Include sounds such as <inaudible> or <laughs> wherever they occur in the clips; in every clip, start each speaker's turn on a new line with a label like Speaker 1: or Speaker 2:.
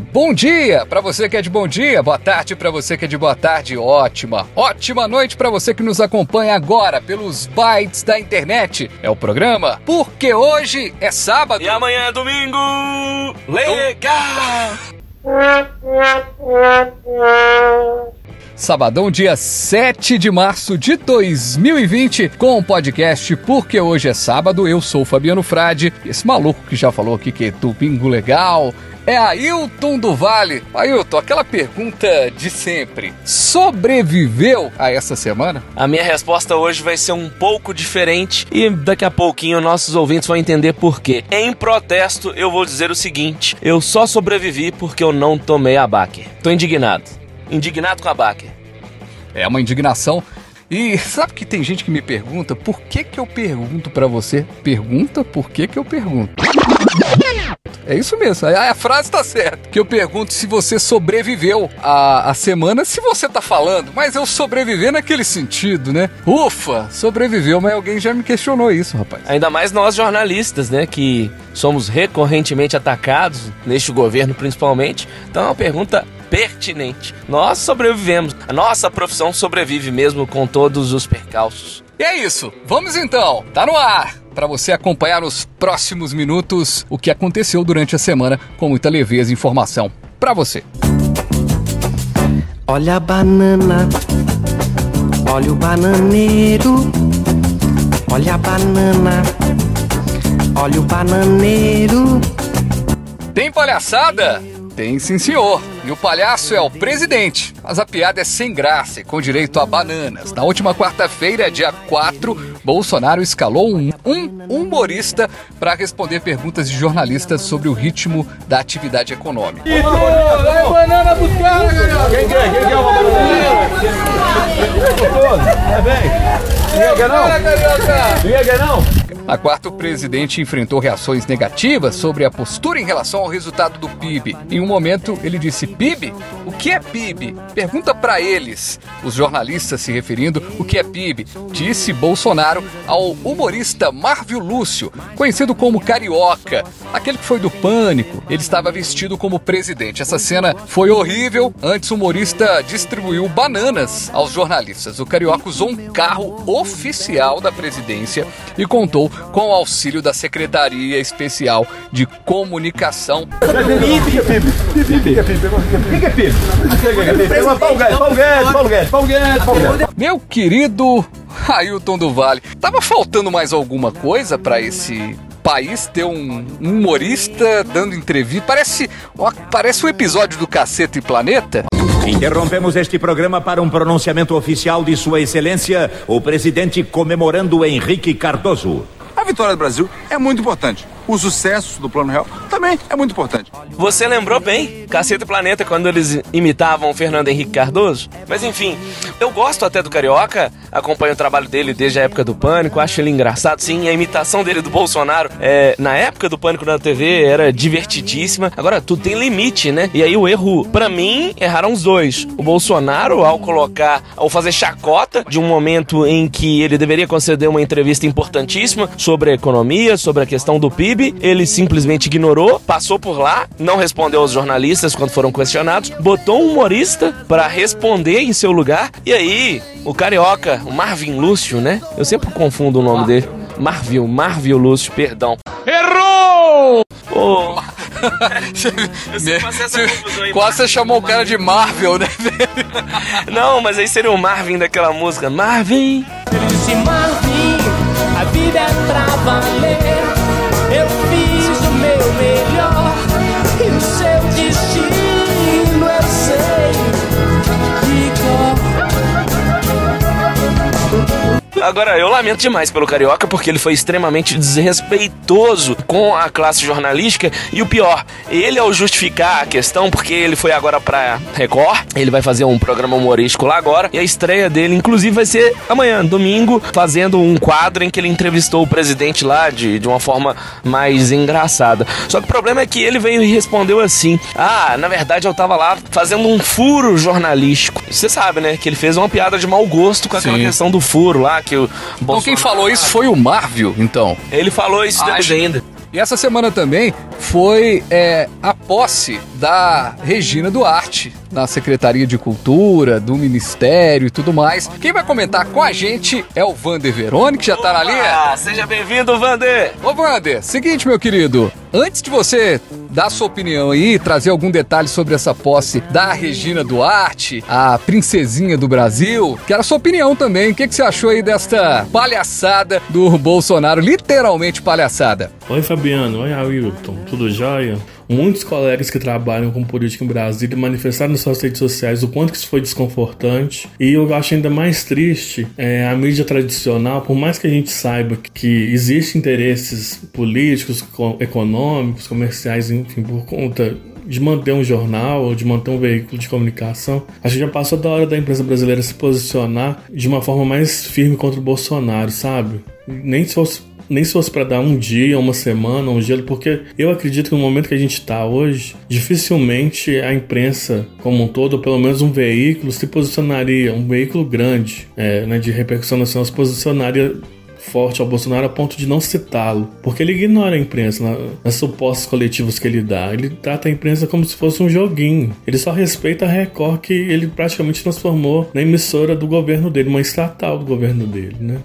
Speaker 1: Bom dia para você que é de bom dia, boa tarde para você que é de boa tarde, ótima, ótima noite para você que nos acompanha agora pelos bytes da internet. É o programa Porque hoje é sábado
Speaker 2: e amanhã é domingo. Legal.
Speaker 1: Sabadão, dia 7 de março de 2020, com o podcast Porque Hoje é Sábado. Eu sou o Fabiano Frade, esse maluco que já falou aqui que é domingo legal, é Ailton do Vale. Ailton, aquela pergunta de sempre: sobreviveu a essa semana?
Speaker 2: A minha resposta hoje vai ser um pouco diferente e daqui a pouquinho nossos ouvintes vão entender por quê. Em protesto, eu vou dizer o seguinte: eu só sobrevivi porque eu não tomei a Baker. Tô indignado. Indignado com a Baker.
Speaker 1: É uma indignação. E sabe que tem gente que me pergunta por que que eu pergunto para você? Pergunta por que que eu pergunto. É isso mesmo, a, a frase tá certa. Que eu pergunto se você sobreviveu a, a semana, se você tá falando, mas eu sobrevivi naquele sentido, né? Ufa, sobreviveu, mas alguém já me questionou isso, rapaz.
Speaker 2: Ainda mais nós jornalistas, né, que somos recorrentemente atacados, neste governo principalmente. Então é uma pergunta pertinente. Nós sobrevivemos. A nossa profissão sobrevive mesmo com todos os percalços.
Speaker 1: E é isso. Vamos então. Tá no ar. Para você acompanhar nos próximos minutos o que aconteceu durante a semana com muita leveza e informação para você.
Speaker 3: Olha a banana, olha o bananeiro, olha a banana, olha o bananeiro.
Speaker 1: Tem palhaçada? Tem sim, senhor. E o palhaço é o presidente. Mas a piada é sem graça e com direito a bananas. Na última quarta-feira, dia 4, Bolsonaro escalou um, um humorista para responder perguntas de jornalistas sobre o ritmo da atividade econômica.
Speaker 4: Vai banana pros caras, galera! Quem quer? Quem quer uma banana? É bem. Quer não? Quer não?
Speaker 1: Na quarta, o presidente enfrentou reações negativas sobre a postura em relação ao resultado do PIB. Em um momento, ele disse: PIB? O que é PIB? Pergunta para eles. Os jornalistas se referindo o que é PIB, disse Bolsonaro ao humorista Marvio Lúcio, conhecido como Carioca, aquele que foi do pânico. Ele estava vestido como presidente. Essa cena foi horrível. Antes, o humorista distribuiu bananas aos jornalistas. O Carioca usou um carro oficial da presidência e contou com o auxílio da Secretaria Especial de Comunicação. Meu querido Ailton do Vale, tava faltando mais alguma coisa para esse país ter um humorista dando entrevista? Parece, parece um episódio do Cacete e Planeta.
Speaker 5: Interrompemos este programa para um pronunciamento oficial de Sua Excelência, o presidente comemorando Henrique Cardoso.
Speaker 6: A vitória do Brasil é muito importante. O sucesso do Plano Real também é muito importante.
Speaker 2: Você lembrou bem, Caceta Planeta, quando eles imitavam o Fernando Henrique Cardoso? Mas enfim, eu gosto até do Carioca, acompanho o trabalho dele desde a época do Pânico, acho ele engraçado, sim. A imitação dele do Bolsonaro, é, na época do Pânico na TV, era divertidíssima. Agora, tudo tem limite, né? E aí o erro, para mim, erraram os dois. O Bolsonaro, ao colocar, ao fazer chacota de um momento em que ele deveria conceder uma entrevista importantíssima sobre a economia, sobre a questão do PIB, ele simplesmente ignorou, passou por lá, não respondeu aos jornalistas quando foram questionados, botou um humorista para responder em seu lugar, e aí o carioca, o Marvin Lúcio, né? Eu sempre confundo o nome dele. Marvil, Marvil Lúcio, perdão.
Speaker 1: Errou!
Speaker 2: Oh. <laughs>
Speaker 1: Quase você chamou o cara de Marvel, né? <laughs>
Speaker 2: Não, mas aí seria o Marvin daquela música. Marvin!
Speaker 3: Ele disse Marvin, a vida é pra
Speaker 2: Agora, eu lamento demais pelo Carioca porque ele foi extremamente desrespeitoso com a classe jornalística e o pior, ele ao justificar a questão, porque ele foi agora pra Record, ele vai fazer um programa humorístico lá agora e a estreia dele, inclusive, vai ser amanhã, domingo, fazendo um quadro em que ele entrevistou o presidente lá de, de uma forma mais engraçada. Só que o problema é que ele veio e respondeu assim: Ah, na verdade eu tava lá fazendo um furo jornalístico. Você sabe, né? Que ele fez uma piada de mau gosto com aquela
Speaker 1: Sim.
Speaker 2: questão do furo lá, que o
Speaker 1: Então quem falou isso foi o Marvel, então.
Speaker 2: Ele falou isso depois
Speaker 1: Acho-
Speaker 2: ainda.
Speaker 1: E essa semana também foi é, a posse da Regina Duarte na Secretaria de Cultura, do Ministério e tudo mais. Quem vai comentar com a gente é o Vander Verone, que já tá na linha.
Speaker 2: Ah, seja bem-vindo, Vander!
Speaker 1: Ô Vander, seguinte, meu querido. Antes de você dar sua opinião aí, trazer algum detalhe sobre essa posse da Regina Duarte, a princesinha do Brasil, quero a sua opinião também. O que, que você achou aí desta palhaçada do Bolsonaro? Literalmente palhaçada.
Speaker 7: Oi Fabiano, oi Ailton, tudo jóia? Muitos colegas que trabalham com política em Brasília manifestaram nas suas redes sociais o quanto isso foi desconfortante. E eu acho ainda mais triste é, a mídia tradicional, por mais que a gente saiba que existem interesses políticos, co- econômicos, comerciais, enfim, por conta de manter um jornal ou de manter um veículo de comunicação, acho que já passou da hora da imprensa brasileira se posicionar de uma forma mais firme contra o Bolsonaro, sabe? Nem se fosse nem se fosse para dar um dia, uma semana, um gelo, porque eu acredito que no momento que a gente está hoje, dificilmente a imprensa como um todo, ou pelo menos um veículo, se posicionaria, um veículo grande é, né, de repercussão nacional, se posicionaria forte ao Bolsonaro a ponto de não citá-lo, porque ele ignora a imprensa na- nas supostas coletivas que ele dá. Ele trata a imprensa como se fosse um joguinho. Ele só respeita a Record que ele praticamente transformou na emissora do governo dele, uma estatal do governo dele, né?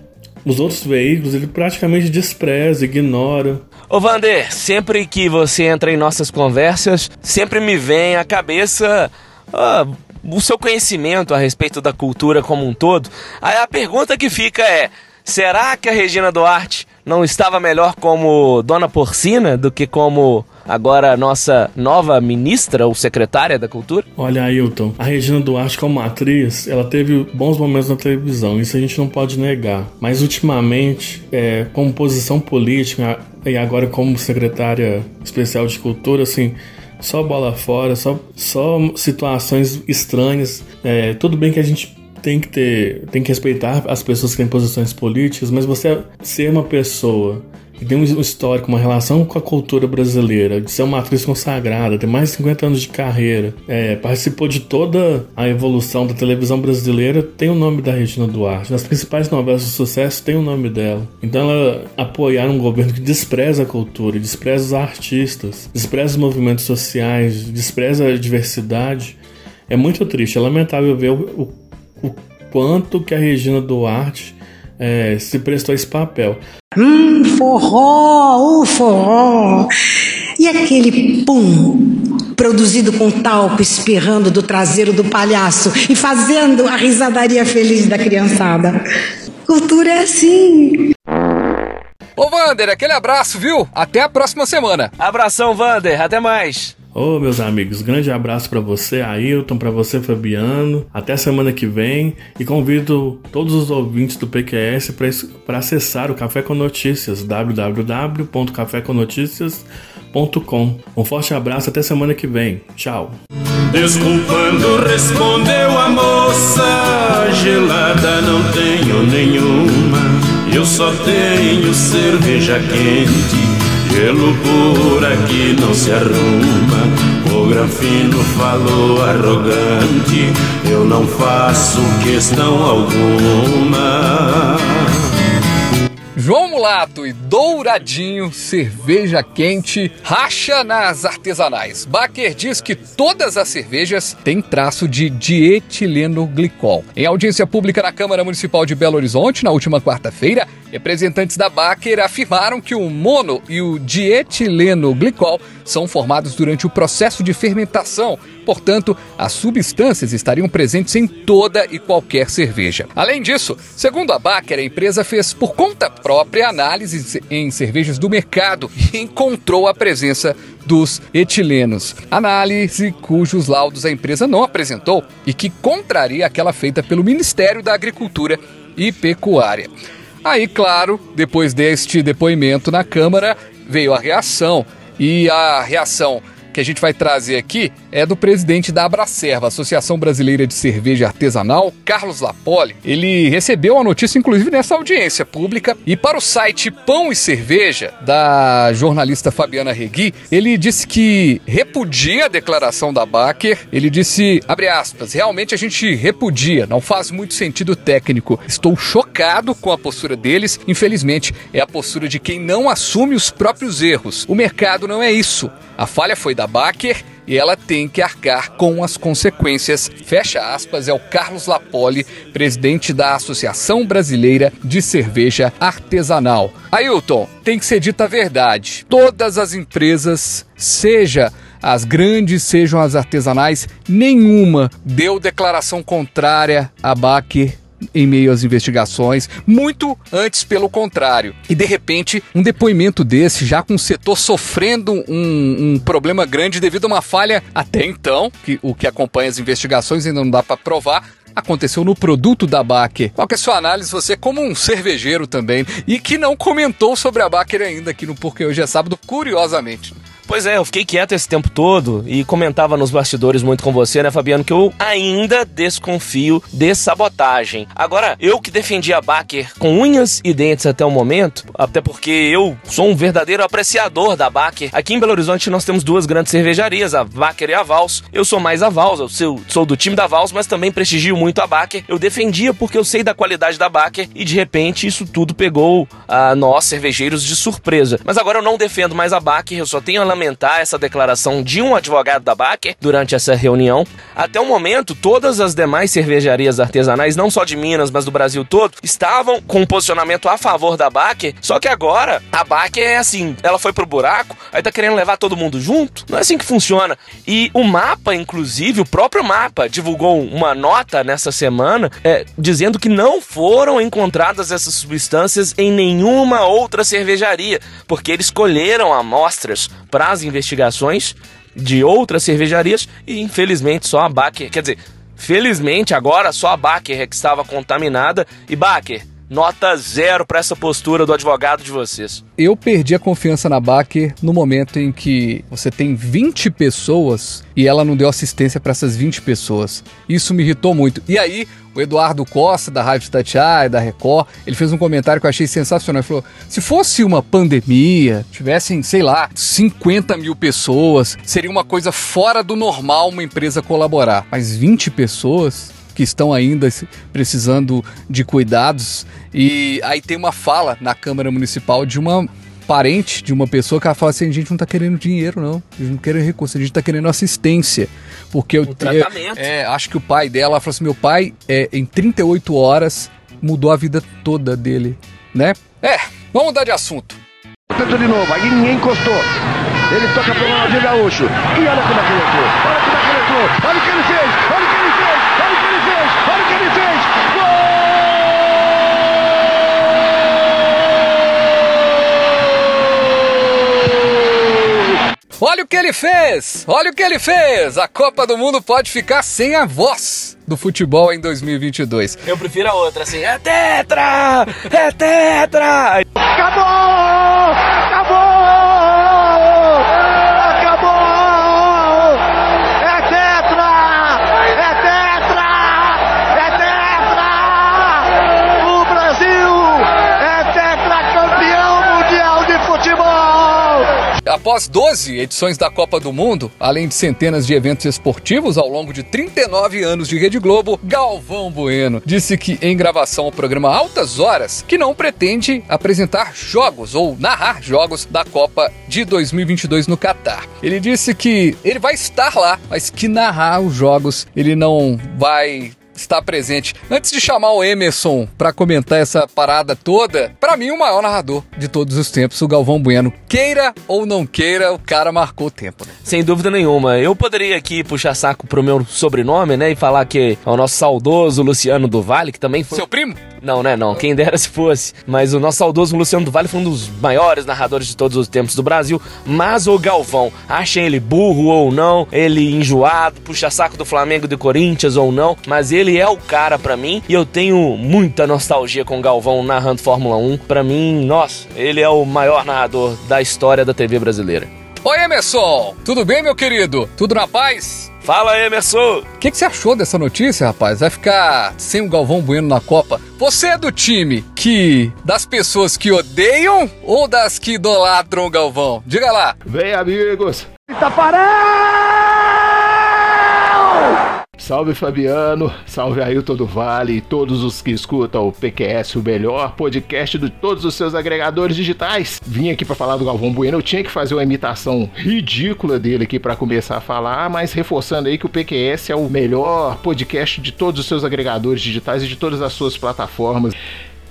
Speaker 7: Os outros veículos ele praticamente despreza, ignora.
Speaker 2: Ô Vander, sempre que você entra em nossas conversas, sempre me vem à cabeça ah, o seu conhecimento a respeito da cultura como um todo. Aí a pergunta que fica é: será que a Regina Duarte não estava melhor como dona porcina do que como agora nossa nova ministra ou secretária da cultura?
Speaker 7: Olha, Ailton, a Regina Duarte como atriz, ela teve bons momentos na televisão, isso a gente não pode negar. Mas ultimamente, é, como posição política e agora como secretária especial de cultura, assim, só bola fora, só, só situações estranhas. É, tudo bem que a gente tem que ter, tem que respeitar as pessoas que têm posições políticas, mas você ser uma pessoa que tem um histórico, uma relação com a cultura brasileira, de ser uma atriz consagrada, ter mais de 50 anos de carreira, é, participou de toda a evolução da televisão brasileira, tem o nome da Regina Duarte. Nas principais novelas de sucesso tem o nome dela. Então ela apoiar um governo que despreza a cultura, despreza os artistas, despreza os movimentos sociais, despreza a diversidade, é muito triste, é lamentável ver o, o, o quanto que a Regina Duarte é, se prestou a esse papel.
Speaker 8: Hum, forró, o forró. E aquele pum produzido com talco espirrando do traseiro do palhaço e fazendo a risadaria feliz da criançada. Cultura é assim.
Speaker 1: Ô Vander, aquele abraço, viu? Até a próxima semana.
Speaker 2: Abração, Vander, até mais.
Speaker 7: Ô, meus amigos, grande abraço para você, Ailton, para você, Fabiano. Até semana que vem e convido todos os ouvintes do PQS para acessar o Café com Notícias, www.cafécomnoticias.com. Um forte abraço, até semana que vem. Tchau.
Speaker 9: Desculpando, respondeu a moça. Gelada não tenho nenhuma. Eu só tenho cerveja quente. Gelo por aqui não se arruma. O Granfino falou arrogante. Eu não faço questão alguma.
Speaker 1: João Mulato e Douradinho, cerveja quente, racha nas artesanais. Baker diz que todas as cervejas têm traço de dietilenoglicol. Em audiência pública na Câmara Municipal de Belo Horizonte, na última quarta-feira, representantes da Baker afirmaram que o mono e o dietilenoglicol são formados durante o processo de fermentação. Portanto, as substâncias estariam presentes em toda e qualquer cerveja. Além disso, segundo a Baker, a empresa fez por conta própria análise em cervejas do mercado e encontrou a presença dos etilenos. Análise cujos laudos a empresa não apresentou e que contraria aquela feita pelo Ministério da Agricultura e Pecuária. Aí, claro, depois deste depoimento na Câmara, veio a reação. E a reação que a gente vai trazer aqui é do presidente da Abracerva, Associação Brasileira de Cerveja Artesanal, Carlos Lapoli. Ele recebeu a notícia, inclusive, nessa audiência pública. E para o site Pão e Cerveja, da jornalista Fabiana Regui, ele disse que repudia a declaração da Baker. Ele disse, abre aspas, realmente a gente repudia, não faz muito sentido técnico. Estou chocado com a postura deles. Infelizmente, é a postura de quem não assume os próprios erros. O mercado não é isso. A falha foi da Baker e ela tem que arcar com as consequências. Fecha aspas, é o Carlos Lapoli, presidente da Associação Brasileira de Cerveja Artesanal. Ailton, tem que ser dita a verdade. Todas as empresas, seja as grandes, sejam as artesanais, nenhuma deu declaração contrária à Baker em meio às investigações, muito antes pelo contrário. E de repente, um depoimento desse, já com o setor sofrendo um, um problema grande devido a uma falha até então, que o que acompanha as investigações ainda não dá para provar, aconteceu no produto da Baker. Qual é a sua análise, você como um cervejeiro também, e que não comentou sobre a Baker ainda aqui no Porque Hoje é Sábado, curiosamente.
Speaker 2: Pois é, eu fiquei quieto esse tempo todo e comentava nos bastidores muito com você, né, Fabiano, que eu ainda desconfio de sabotagem. Agora, eu que defendi a Baker com unhas e dentes até o momento, até porque eu sou um verdadeiro apreciador da Baker. Aqui em Belo Horizonte nós temos duas grandes cervejarias, a Baker e a Vals. Eu sou mais a Vals, eu sou, sou do time da Vals, mas também prestigio muito a Baker. Eu defendia porque eu sei da qualidade da Baker e de repente isso tudo pegou a nós cervejeiros de surpresa. Mas agora eu não defendo mais a Baker, eu só tenho a essa declaração de um advogado da Baker durante essa reunião. Até o momento, todas as demais cervejarias artesanais, não só de Minas, mas do Brasil todo, estavam com um posicionamento a favor da Baker. Só que agora, a Baker é assim, ela foi pro buraco, aí tá querendo levar todo mundo junto. Não é assim que funciona. E o mapa, inclusive, o próprio mapa, divulgou uma nota nessa semana é, dizendo que não foram encontradas essas substâncias em nenhuma outra cervejaria, porque eles colheram amostras para as investigações de outras cervejarias e infelizmente só a Baker, quer dizer, felizmente agora só a Baker é que estava contaminada. E Baker, nota zero para essa postura do advogado de vocês.
Speaker 1: Eu perdi a confiança na Baker no momento em que você tem 20 pessoas e ela não deu assistência para essas 20 pessoas. Isso me irritou muito. E aí, o Eduardo Costa, da Rádio Tatiaia, da Record, ele fez um comentário que eu achei sensacional. Ele falou: se fosse uma pandemia, tivessem, sei lá, 50 mil pessoas, seria uma coisa fora do normal uma empresa colaborar. Mas 20 pessoas que estão ainda precisando de cuidados. E aí tem uma fala na Câmara Municipal de uma parente de uma pessoa que ela fala assim: a gente não tá querendo dinheiro, não. A gente não quer recurso, a gente tá querendo assistência. Porque eu,
Speaker 2: eu
Speaker 1: é, acho que o pai dela falou assim: meu pai, é, em 38 horas, mudou a vida toda dele, né? É, vamos mudar de assunto.
Speaker 10: Tentou de novo, aí ninguém encostou. Ele toca pro Ronaldinho Gaúcho. E olha como é que ele entrou. Olha como é que ele entrou. Olha o que ele fez. Olha o que ele fez. Olha o que ele fez. Olha o que ele fez.
Speaker 1: Olha o que ele fez! Olha o que ele fez! A Copa do Mundo pode ficar sem a voz do futebol em 2022.
Speaker 2: Eu prefiro a outra, assim, é tetra! É tetra!
Speaker 10: Acabou!
Speaker 1: Após 12 edições da Copa do Mundo, além de centenas de eventos esportivos ao longo de 39 anos de Rede Globo, Galvão Bueno disse que em gravação ao programa Altas Horas que não pretende apresentar jogos ou narrar jogos da Copa de 2022 no Catar. Ele disse que ele vai estar lá, mas que narrar os jogos ele não vai está presente. Antes de chamar o Emerson para comentar essa parada toda, para mim o maior narrador de todos os tempos, o Galvão Bueno. Queira ou não queira, o cara marcou o tempo. Né?
Speaker 2: Sem dúvida nenhuma. Eu poderia aqui puxar saco pro meu sobrenome, né, e falar que é o nosso saudoso Luciano do Vale, que também foi
Speaker 1: Seu primo?
Speaker 2: Não, né, não. Quem dera se fosse. Mas o nosso saudoso Luciano do Vale foi um dos maiores narradores de todos os tempos do Brasil. Mas o Galvão, achem ele burro ou não, ele enjoado, puxa saco do Flamengo do Corinthians ou não, mas ele é o cara pra mim e eu tenho muita nostalgia com o Galvão narrando Fórmula 1. Pra mim, nossa, ele é o maior narrador da história da TV brasileira.
Speaker 1: Oi, Emerson! Tudo bem, meu querido? Tudo na paz?
Speaker 2: Fala, Emerson!
Speaker 1: O que, que você achou dessa notícia, rapaz? Vai ficar sem o Galvão Bueno na Copa? Você é do time que. das pessoas que odeiam ou das que idolatram o Galvão? Diga lá.
Speaker 11: Vem, amigos!
Speaker 10: Taparão!
Speaker 11: Salve Fabiano, salve Ailton do Vale e todos os que escutam o PQS, o melhor podcast de todos os seus agregadores digitais. Vim aqui para falar do Galvão Bueno, eu tinha que fazer uma imitação ridícula dele aqui para começar a falar, mas reforçando aí que o PQS é o melhor podcast de todos os seus agregadores digitais e de todas as suas plataformas.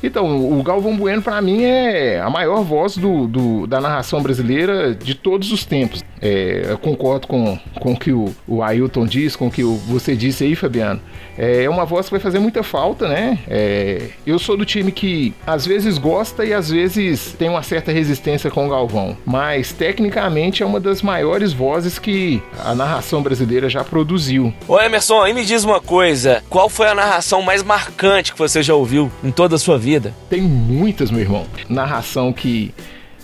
Speaker 11: Então, o Galvão Bueno, para mim, é a maior voz do, do, da narração brasileira de todos os tempos. É, eu concordo com, com o que o, o Ailton diz, com o que o, você disse aí, Fabiano. É uma voz que vai fazer muita falta, né? É, eu sou do time que às vezes gosta e às vezes tem uma certa resistência com o Galvão. Mas, tecnicamente, é uma das maiores vozes que a narração brasileira já produziu.
Speaker 2: Ô Emerson, aí me diz uma coisa: qual foi a narração mais marcante que você já ouviu em toda a sua vida?
Speaker 11: Tem muitas, meu irmão. Narração que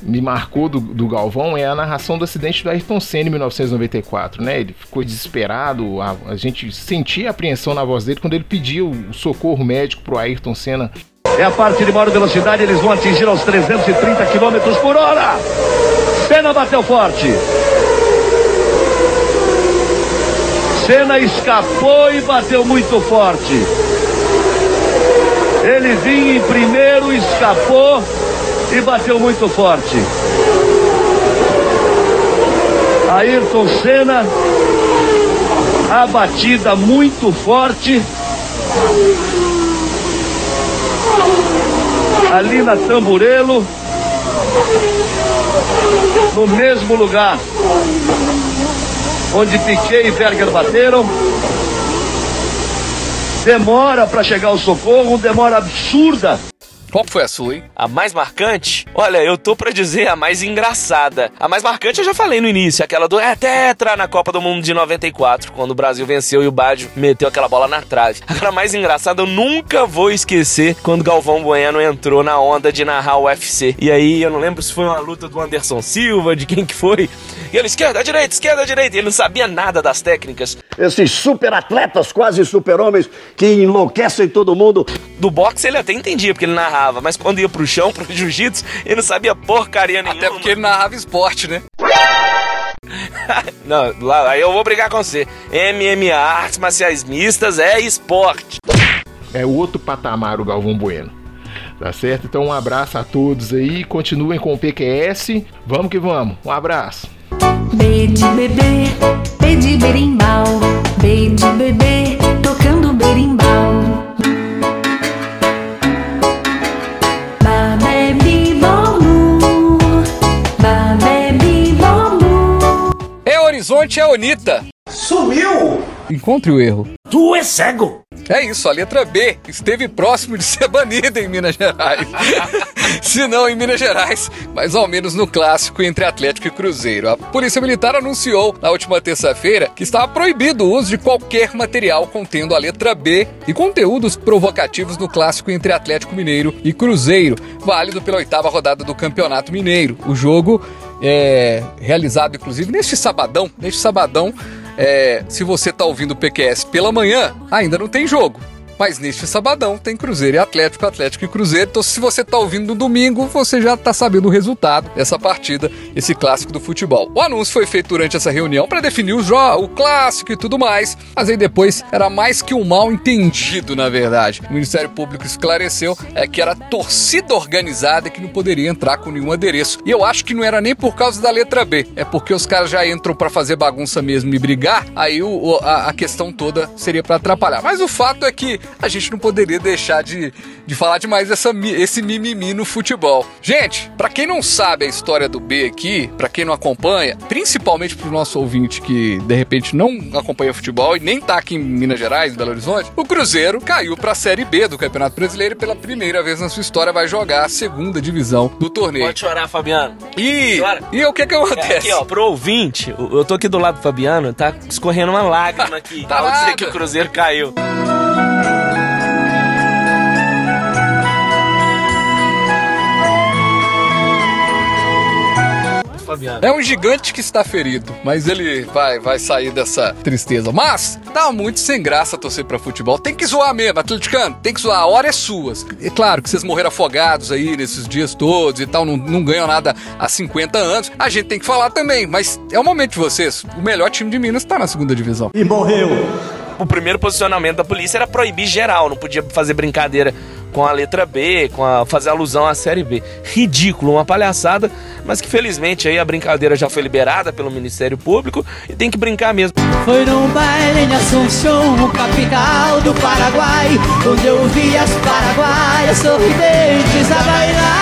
Speaker 11: me marcou do, do, Galvão é a narração do acidente do Ayrton Senna em 1994, né? Ele ficou desesperado, a, a gente sentia a apreensão na voz dele quando ele pediu o socorro médico pro Ayrton Senna.
Speaker 10: É a parte de maior velocidade, eles vão atingir aos 330 km por hora. Senna bateu forte. Senna escapou e bateu muito forte. Ele vinha em primeiro, escapou e bateu muito forte. Ayrton Senna, a batida muito forte. Ali na Tamburelo, no mesmo lugar onde Piquet e Berger bateram demora para chegar o socorro, demora absurda.
Speaker 1: Qual foi a sua, hein?
Speaker 2: A mais marcante? Olha, eu tô pra dizer a mais engraçada. A mais marcante eu já falei no início, aquela do é tetra na Copa do Mundo de 94, quando o Brasil venceu e o Baggio meteu aquela bola na trave. Agora, a mais engraçada eu nunca vou esquecer quando Galvão Bueno entrou na onda de narrar o UFC. E aí, eu não lembro se foi uma luta do Anderson Silva, de quem que foi. E ele, esquerda, direita, esquerda, direita. Ele não sabia nada das técnicas.
Speaker 10: Esses super atletas, quase super-homens, que enlouquecem todo mundo.
Speaker 2: Do boxe ele até entendia, porque ele narrava, mas quando ia pro chão, pro jiu-jitsu, ele não sabia porcaria nenhuma.
Speaker 1: Até porque ele narrava esporte, né? <laughs>
Speaker 2: não, lá, aí eu vou brigar com você. MMA, artes marciais mistas, é esporte.
Speaker 11: É outro patamar o Galvão Bueno. Tá certo? Então um abraço a todos aí, continuem com o PQS. Vamos que vamos. Um abraço.
Speaker 12: B de bebê, B de berimbau, B de bebê,
Speaker 1: Horizonte, é Onita.
Speaker 10: Sumiu!
Speaker 1: Encontre o erro.
Speaker 10: Tu é cego!
Speaker 1: É isso, a letra B esteve próximo de ser banida em Minas Gerais. <laughs> Se não em Minas Gerais, mas ao menos no clássico entre Atlético e Cruzeiro. A Polícia Militar anunciou na última terça-feira que estava proibido o uso de qualquer material contendo a letra B e conteúdos provocativos no clássico entre Atlético Mineiro e Cruzeiro, válido pela oitava rodada do Campeonato Mineiro. O jogo é realizado, inclusive, neste sabadão, neste sabadão, é, se você está ouvindo o PQS pela manhã, ainda não tem jogo. Mas neste sabadão tem Cruzeiro e Atlético, Atlético e Cruzeiro. Então, se você está ouvindo no domingo, você já está sabendo o resultado dessa partida, esse clássico do futebol. O anúncio foi feito durante essa reunião para definir o, o clássico e tudo mais, mas aí depois era mais que um mal entendido, na verdade. O Ministério Público esclareceu é que era torcida organizada que não poderia entrar com nenhum adereço. E eu acho que não era nem por causa da letra B, é porque os caras já entram para fazer bagunça mesmo e brigar, aí o, a, a questão toda seria para atrapalhar. Mas o fato é que a gente não poderia deixar de, de falar demais dessa, esse mimimi no futebol. Gente, para quem não sabe a história do B aqui, para quem não acompanha, principalmente pro nosso ouvinte que de repente não acompanha futebol e nem tá aqui em Minas Gerais, em Belo Horizonte, o Cruzeiro caiu para a Série B do Campeonato Brasileiro e pela primeira vez na sua história vai jogar a segunda divisão do torneio.
Speaker 2: Pode chorar, Fabiano.
Speaker 1: E, e o que que acontece?
Speaker 2: Aqui, ó, pro ouvinte, eu tô aqui do lado do Fabiano, tá escorrendo uma lágrima <laughs> aqui.
Speaker 1: tá
Speaker 2: ao dizer que o Cruzeiro caiu.
Speaker 1: É um gigante que está ferido, mas ele vai, vai sair dessa tristeza. Mas tá muito sem graça torcer pra futebol. Tem que zoar mesmo, atleticano. Tem que zoar. A hora é sua. É claro que vocês morreram afogados aí nesses dias todos e tal, não, não ganham nada há 50 anos. A gente tem que falar também, mas é o momento de vocês. O melhor time de Minas tá na segunda divisão.
Speaker 5: E morreu.
Speaker 2: O primeiro posicionamento da polícia era proibir geral, não podia fazer brincadeira com a letra B, com a fazer alusão à série B. Ridículo, uma palhaçada, mas que felizmente aí a brincadeira já foi liberada pelo Ministério Público e tem que brincar mesmo.
Speaker 3: Foi num baile em Assunção, capital do Paraguai, onde eu vi as paraguaias sorridentes a bailar.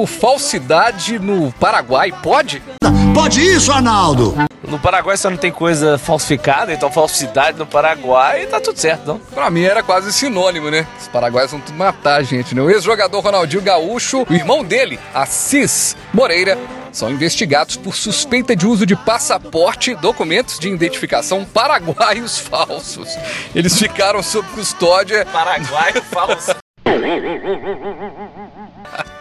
Speaker 1: Por falsidade no Paraguai, pode?
Speaker 5: Pode isso, Arnaldo?
Speaker 2: No Paraguai só não tem coisa falsificada, então falsidade no Paraguai tá tudo certo, não?
Speaker 1: Pra mim era quase sinônimo, né? Os paraguaios vão tudo matar a gente, né? O ex-jogador Ronaldinho Gaúcho, o irmão dele, Assis Moreira, são investigados por suspeita de uso de passaporte, documentos de identificação paraguaios <laughs> falsos. Eles ficaram sob custódia.
Speaker 2: Paraguaio falso. <laughs>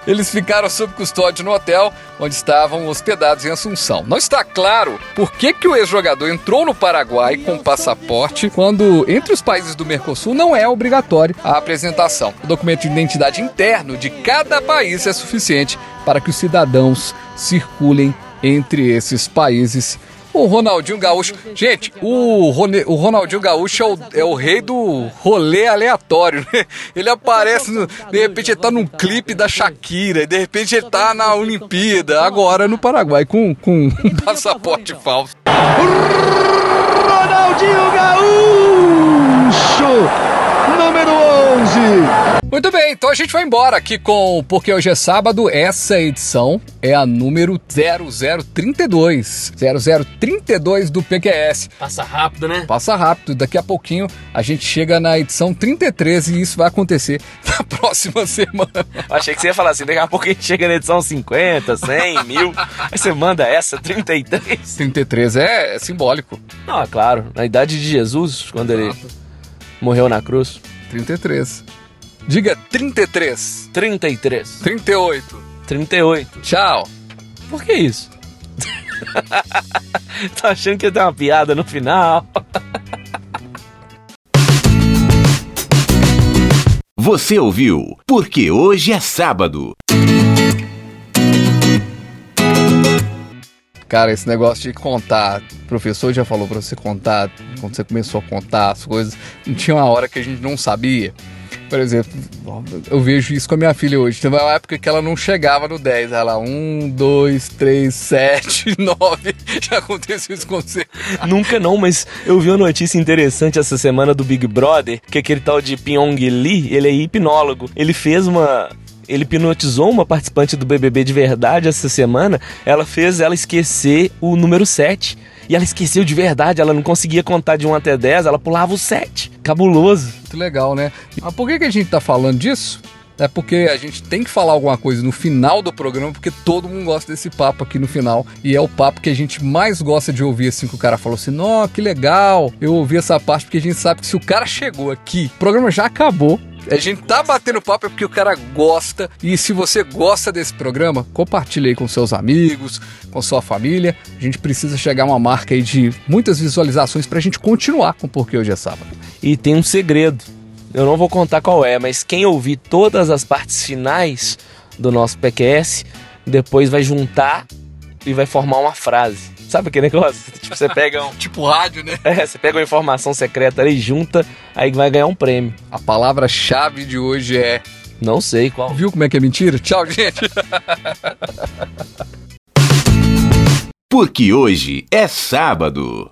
Speaker 1: Eles ficaram sob custódia no hotel onde estavam hospedados em Assunção. Não está claro por que, que o ex-jogador entrou no Paraguai com passaporte quando entre os países do Mercosul não é obrigatório a apresentação. O documento de identidade interno de cada país é suficiente para que os cidadãos circulem entre esses países. O Ronaldinho Gaúcho. Gente, o, Rone- o Ronaldinho Gaúcho é o, é o rei do rolê aleatório, né? Ele aparece, no- de repente ele tá num clipe da Shakira, de repente ele tá na Olimpíada, agora no Paraguai, com, com um <laughs> passaporte falso.
Speaker 10: Ronaldinho Gaúcho, número 11.
Speaker 1: Muito bem, então a gente vai embora aqui com Porque Hoje é Sábado. Essa edição é a número 0032. 0032 do PQS.
Speaker 2: Passa rápido, né?
Speaker 1: Passa rápido, daqui a pouquinho a gente chega na edição 33 e isso vai acontecer <laughs> na próxima semana.
Speaker 2: Eu achei que você ia falar assim, daqui a pouco a gente chega na edição 50, 100, <laughs> mil. Aí você manda essa, 33.
Speaker 1: 33 é, é simbólico.
Speaker 2: Não, é claro, na idade de Jesus, quando ele morreu na cruz.
Speaker 1: 33. Diga 33.
Speaker 2: 33.
Speaker 1: 38.
Speaker 2: 38.
Speaker 1: Tchau.
Speaker 2: Por que isso? <laughs> tá achando que ia ter uma piada no final?
Speaker 13: Você ouviu? Porque hoje é sábado.
Speaker 1: Cara, esse negócio de contar, o professor já falou pra você contar, quando você começou a contar as coisas, não tinha uma hora que a gente não sabia. Por exemplo, eu vejo isso com a minha filha hoje. Teve uma época que ela não chegava no 10. Ela, 1, 2, 3, 7, 9. Já aconteceu isso com você.
Speaker 2: Nunca não, mas eu vi uma notícia interessante essa semana do Big Brother, que aquele tal de Pyong Lee, ele é hipnólogo. Ele fez uma ele hipnotizou uma participante do BBB de verdade essa semana. Ela fez ela esquecer o número 7. E ela esqueceu de verdade, ela não conseguia contar de 1 até 10, ela pulava o 7. Cabuloso.
Speaker 1: Muito legal, né? Mas por que, a gente tá falando disso? É porque a gente tem que falar alguma coisa no final do programa, porque todo mundo gosta desse papo aqui no final. E é o papo que a gente mais gosta de ouvir, assim, que o cara falou assim: Nó, que legal. Eu ouvi essa parte porque a gente sabe que se o cara chegou aqui, o programa já acabou. A gente tá batendo papo é porque o cara gosta. E se você gosta desse programa, compartilhe aí com seus amigos, com sua família. A gente precisa chegar a uma marca aí de muitas visualizações pra gente continuar com Porque Hoje é Sábado.
Speaker 2: E tem um segredo. Eu não vou contar qual é, mas quem ouvir todas as partes finais do nosso PQS, depois vai juntar e vai formar uma frase. Sabe aquele negócio? <laughs> Tipo, você pega um.
Speaker 1: tipo rádio, né?
Speaker 2: É, você pega uma informação secreta ali, junta, aí vai ganhar um prêmio.
Speaker 1: A palavra-chave de hoje é.
Speaker 2: Não sei qual.
Speaker 1: Viu como é que é mentira? Tchau, gente.
Speaker 13: Porque hoje é sábado.